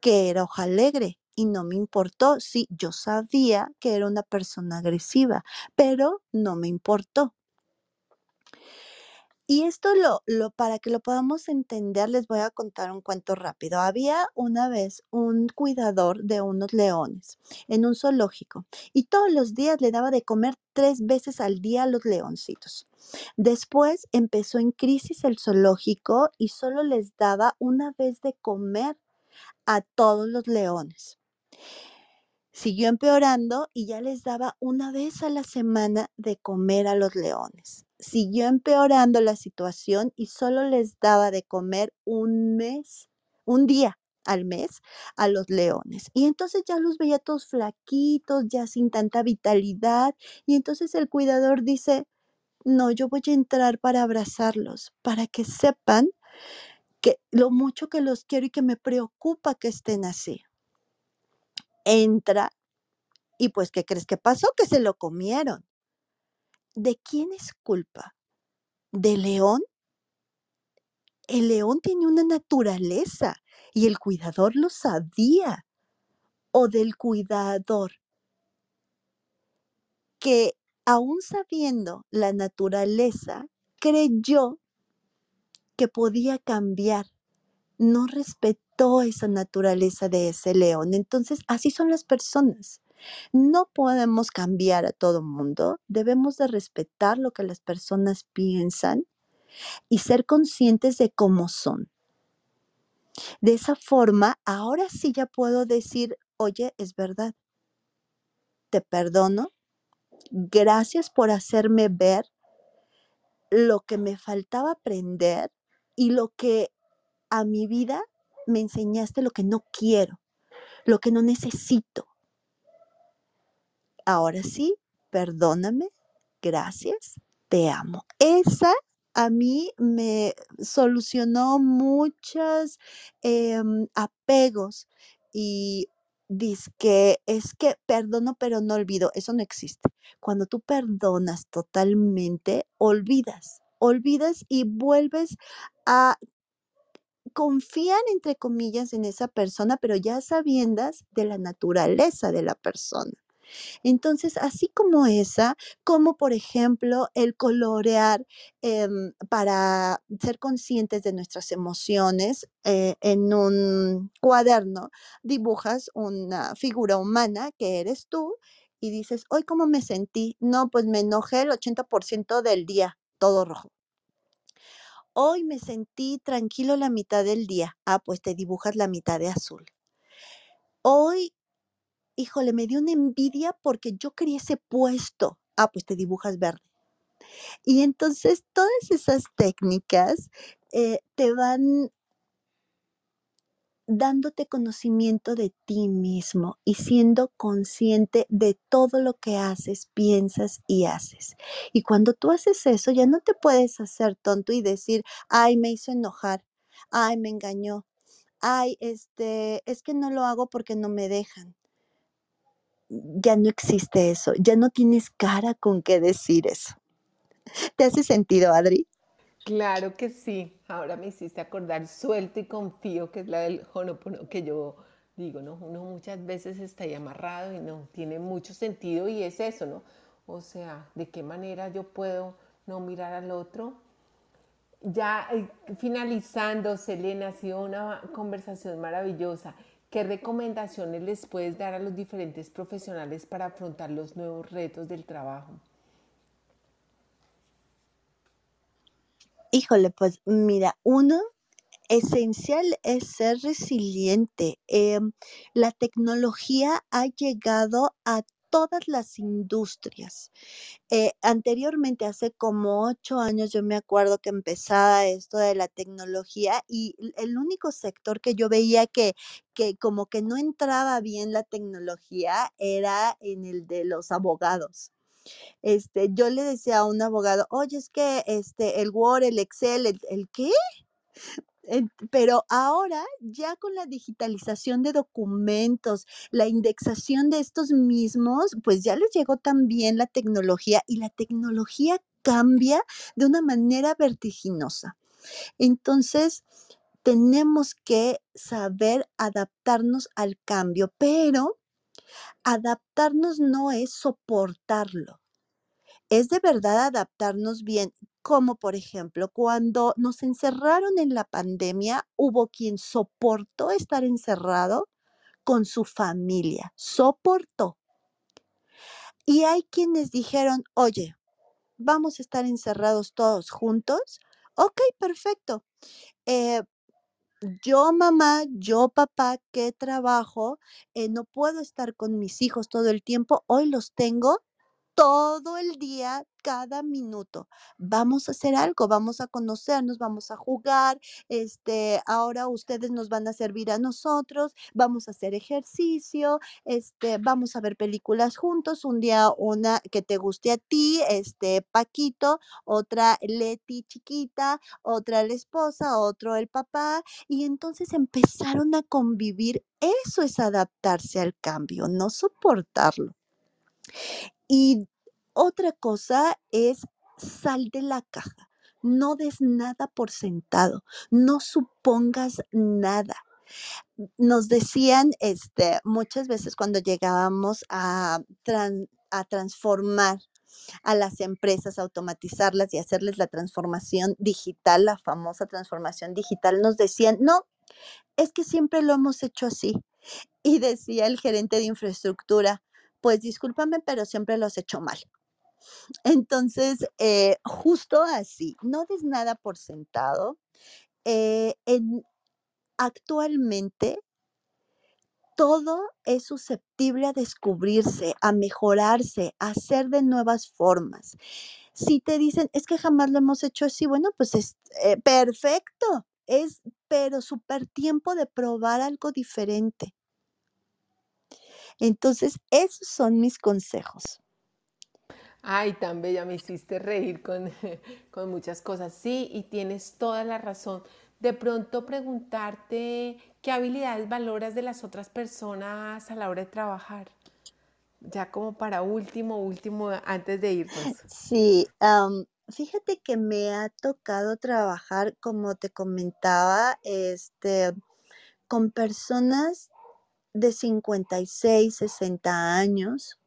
que era hoja alegre y no me importó. Sí, yo sabía que era una persona agresiva, pero no me importó. Y esto lo, lo, para que lo podamos entender, les voy a contar un cuento rápido. Había una vez un cuidador de unos leones en un zoológico y todos los días le daba de comer tres veces al día a los leoncitos. Después empezó en crisis el zoológico y solo les daba una vez de comer a todos los leones. Siguió empeorando y ya les daba una vez a la semana de comer a los leones. Siguió empeorando la situación y solo les daba de comer un mes, un día al mes a los leones. Y entonces ya los veía todos flaquitos, ya sin tanta vitalidad. Y entonces el cuidador dice, no, yo voy a entrar para abrazarlos, para que sepan que lo mucho que los quiero y que me preocupa que estén así entra y pues, ¿qué crees que pasó? Que se lo comieron. ¿De quién es culpa? ¿De león? El león tiene una naturaleza y el cuidador lo sabía. O del cuidador que aún sabiendo la naturaleza, creyó que podía cambiar. No respetó esa naturaleza de ese león. Entonces, así son las personas. No podemos cambiar a todo mundo. Debemos de respetar lo que las personas piensan y ser conscientes de cómo son. De esa forma, ahora sí ya puedo decir, oye, es verdad. Te perdono. Gracias por hacerme ver lo que me faltaba aprender y lo que a mi vida me enseñaste lo que no quiero, lo que no necesito. Ahora sí, perdóname, gracias, te amo. Esa a mí me solucionó muchos em, apegos y dice que es que perdono pero no olvido, eso no existe. Cuando tú perdonas totalmente, olvidas, olvidas y vuelves a confían, entre comillas, en esa persona, pero ya sabiendas de la naturaleza de la persona. Entonces, así como esa, como por ejemplo el colorear em, para ser conscientes de nuestras emociones eh, en un cuaderno, dibujas una figura humana que eres tú y dices, hoy cómo me sentí. No, pues me enojé el 80% del día, todo rojo. Hoy me sentí tranquilo la mitad del día. Ah, pues te dibujas la mitad de azul. Hoy, híjole, me dio una envidia porque yo quería ese puesto. Ah, pues te dibujas verde. Y entonces todas esas técnicas eh, te van dándote conocimiento de ti mismo y siendo consciente de todo lo que haces, piensas y haces. Y cuando tú haces eso, ya no te puedes hacer tonto y decir, ay, me hizo enojar, ay, me engañó, ay, este, es que no lo hago porque no me dejan. Ya no existe eso, ya no tienes cara con qué decir eso. ¿Te hace sentido, Adri? Claro que sí. Ahora me hiciste acordar suelto y confío, que es la del Honopono que yo digo, ¿no? Uno muchas veces está ahí amarrado y no tiene mucho sentido y es eso, ¿no? O sea, ¿de qué manera yo puedo no mirar al otro? Ya eh, finalizando, Selena, ha sido una conversación maravillosa. ¿Qué recomendaciones les puedes dar a los diferentes profesionales para afrontar los nuevos retos del trabajo? Híjole, pues mira, uno esencial es ser resiliente. Em, la tecnología ha llegado a todas las industrias. Eh, anteriormente, hace como ocho años, yo me acuerdo que empezaba esto de la tecnología y el único sector que yo veía que, que como que no entraba bien la tecnología era en el de los abogados. Este, yo le decía a un abogado, oye, es que este, el Word, el Excel, el, ¿el qué? Pero ahora, ya con la digitalización de documentos, la indexación de estos mismos, pues ya les llegó también la tecnología y la tecnología cambia de una manera vertiginosa. Entonces, tenemos que saber adaptarnos al cambio, pero adaptarnos no es soportarlo es de verdad adaptarnos bien, como por ejemplo, cuando nos encerraron en la pandemia, hubo quien soportó estar encerrado con su familia, soportó. Y hay quienes dijeron, oye, vamos a estar encerrados todos juntos. Ok, perfecto. Eh, yo mamá, yo papá, que trabajo, eh, no puedo estar con mis hijos todo el tiempo, hoy los tengo todo el día, cada minuto. Vamos a hacer algo, vamos a conocernos, vamos a jugar, este, ahora ustedes nos van a servir a nosotros, vamos a hacer ejercicio, este, vamos a ver películas juntos, un día una que te guste a ti, este, Paquito, otra Leti chiquita, otra la esposa, otro el papá, y entonces empezaron a convivir. Eso es adaptarse al cambio, no soportarlo. Y otra cosa es sal de la caja. No des nada por sentado, no supongas nada. Nos decían, este, muchas veces cuando llegábamos a, tran- a transformar a las empresas, automatizarlas y hacerles la transformación digital, la famosa transformación digital, nos decían, no, es que siempre lo hemos hecho así. Y decía el gerente de infraestructura, pues discúlpame, pero siempre lo has hecho mal. Entonces, eh, justo así, no des nada por sentado. eh, en, actualmente todo es susceptible a descubrirse, a mejorarse, a hacer de nuevas formas. Si te dicen, es que jamás lo hemos hecho así, bueno, pues es eh, perfecto, es pero súper tiempo de probar algo diferente. Entonces, esos son mis consejos. Ay, tan bella, me hiciste reír con, con muchas cosas. Sí, y tienes toda la razón. De pronto preguntarte qué habilidades valoras de las otras personas a la hora de trabajar. Ya como para último, último, antes de irnos. Sí, fíjate que me ha tocado trabajar, como te comentaba, este, con personas de 56, 60 años,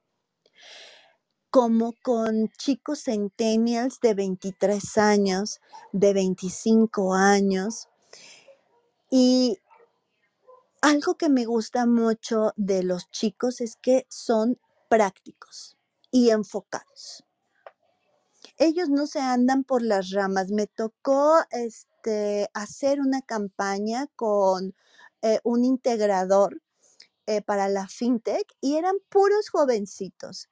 como con chicos centennials de 23 años, de 25 años. Y algo que me gusta mucho de los chicos es que son prácticos y enfocados. Ellos no se andan por las ramas. Me tocó este, hacer una campaña con eh, un integrador eh, para la fintech y eran puros jovencitos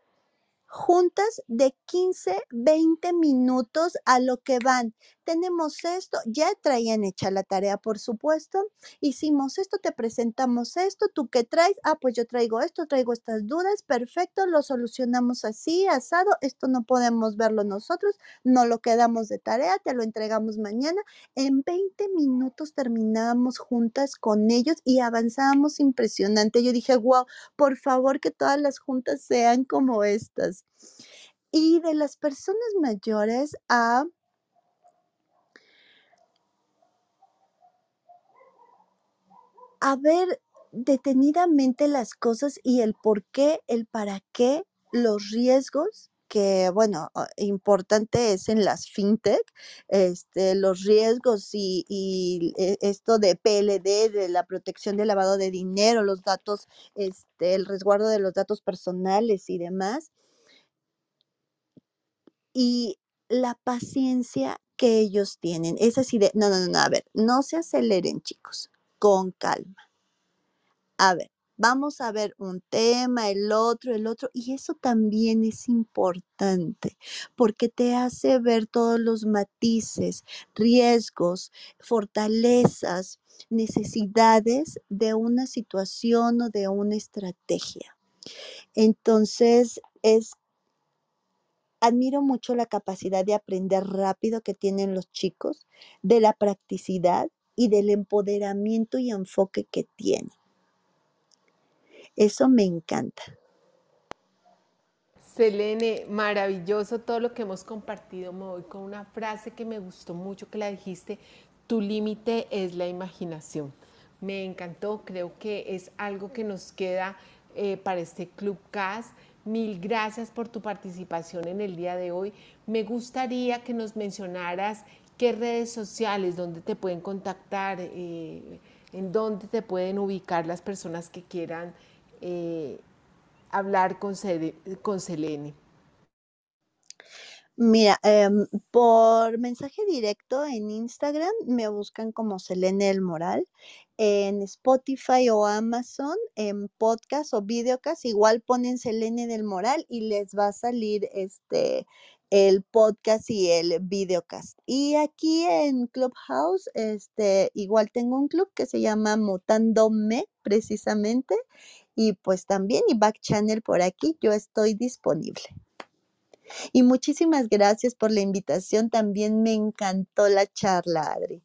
juntas de 15, 20 minutos a lo que van. Tenemos esto, ya traían hecha la tarea, por supuesto, hicimos esto, te presentamos esto, ¿tú qué traes? Ah, pues yo traigo esto, traigo estas dudas, perfecto, lo solucionamos así, asado, esto no podemos verlo nosotros, no lo quedamos de tarea, te lo entregamos mañana. En 20 minutos terminábamos juntas con ellos y avanzábamos impresionante. Yo dije, wow, por favor que todas las juntas sean como estas. Y de las personas mayores a a ver detenidamente las cosas y el por qué, el para qué, los riesgos que, bueno, ah, importante es en las fintech, este, los riesgos y, eh, esto de PLD, de la protección del lavado de dinero, los datos, este, el resguardo de los datos personales y demás. Y la paciencia que ellos tienen. Es así de, no, no, no, a ver, no se aceleren, chicos, con calma. A ver, vamos a ver un tema, el otro, el otro, y eso también es importante porque te hace ver todos los matices, riesgos, fortalezas, necesidades de una situación o de una estrategia. Entonces, es admiro mucho la capacidad de aprender rápido que tienen los chicos, de la practicidad y del empoderamiento y enfoque que tienen. Eso me encanta. Selene, maravilloso todo lo que hemos compartido. Me voy con una frase que me gustó mucho, que la dijiste, tu límite es la imaginación. Me encantó, creo que es algo que nos queda eh, para este Club CAS. Mil gracias por tu participación en el día de hoy. Me gustaría que nos mencionaras qué redes sociales, dónde te pueden contactar, eh, en dónde te pueden ubicar las personas que quieran eh, hablar con, con Selene? Mira, em, por mensaje directo en Instagram me buscan como Selene El Moral. En Spotify o Amazon, en podcast o videocast, igual ponen Selene del Moral y les va a salir este el podcast y el videocast. Y aquí en Clubhouse, este, igual tengo un club que se llama Mutándome, precisamente, y pues también y back channel por aquí, yo estoy disponible. Y muchísimas gracias por la invitación, también me encantó la charla, Adri.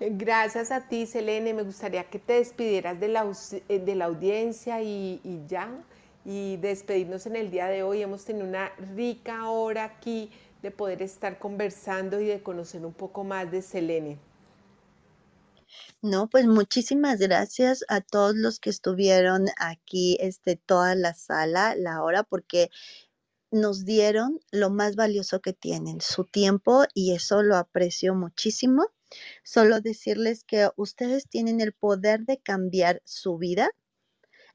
Gracias a ti, Selene. Me gustaría que te despidieras de la, eh, de la audiencia y, y ya y despedirnos en el día de hoy. Hemos tenido una rica hora aquí de poder estar conversando y de conocer un poco más de Selene. No, pues muchísimas gracias a todos los que estuvieron aquí, este, toda la sala, la hora, porque nos dieron lo más valioso que tienen, su tiempo, y eso lo aprecio muchísimo. Solo decirles que ustedes tienen el poder de cambiar su vida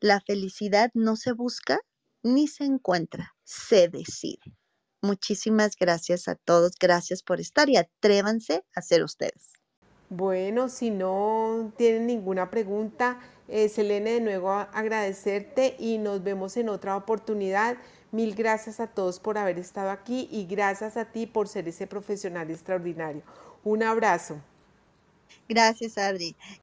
la felicidad no se busca ni se encuentra, se decide. Muchísimas gracias a todos, gracias por estar y atrévanse a ser ustedes. Bueno, si no tienen ninguna pregunta, eh, Selene, de nuevo agradecerte y nos vemos en otra oportunidad. Mil gracias a todos por haber estado aquí y gracias a ti por ser ese profesional extraordinario. Un abrazo. Gracias, Adri.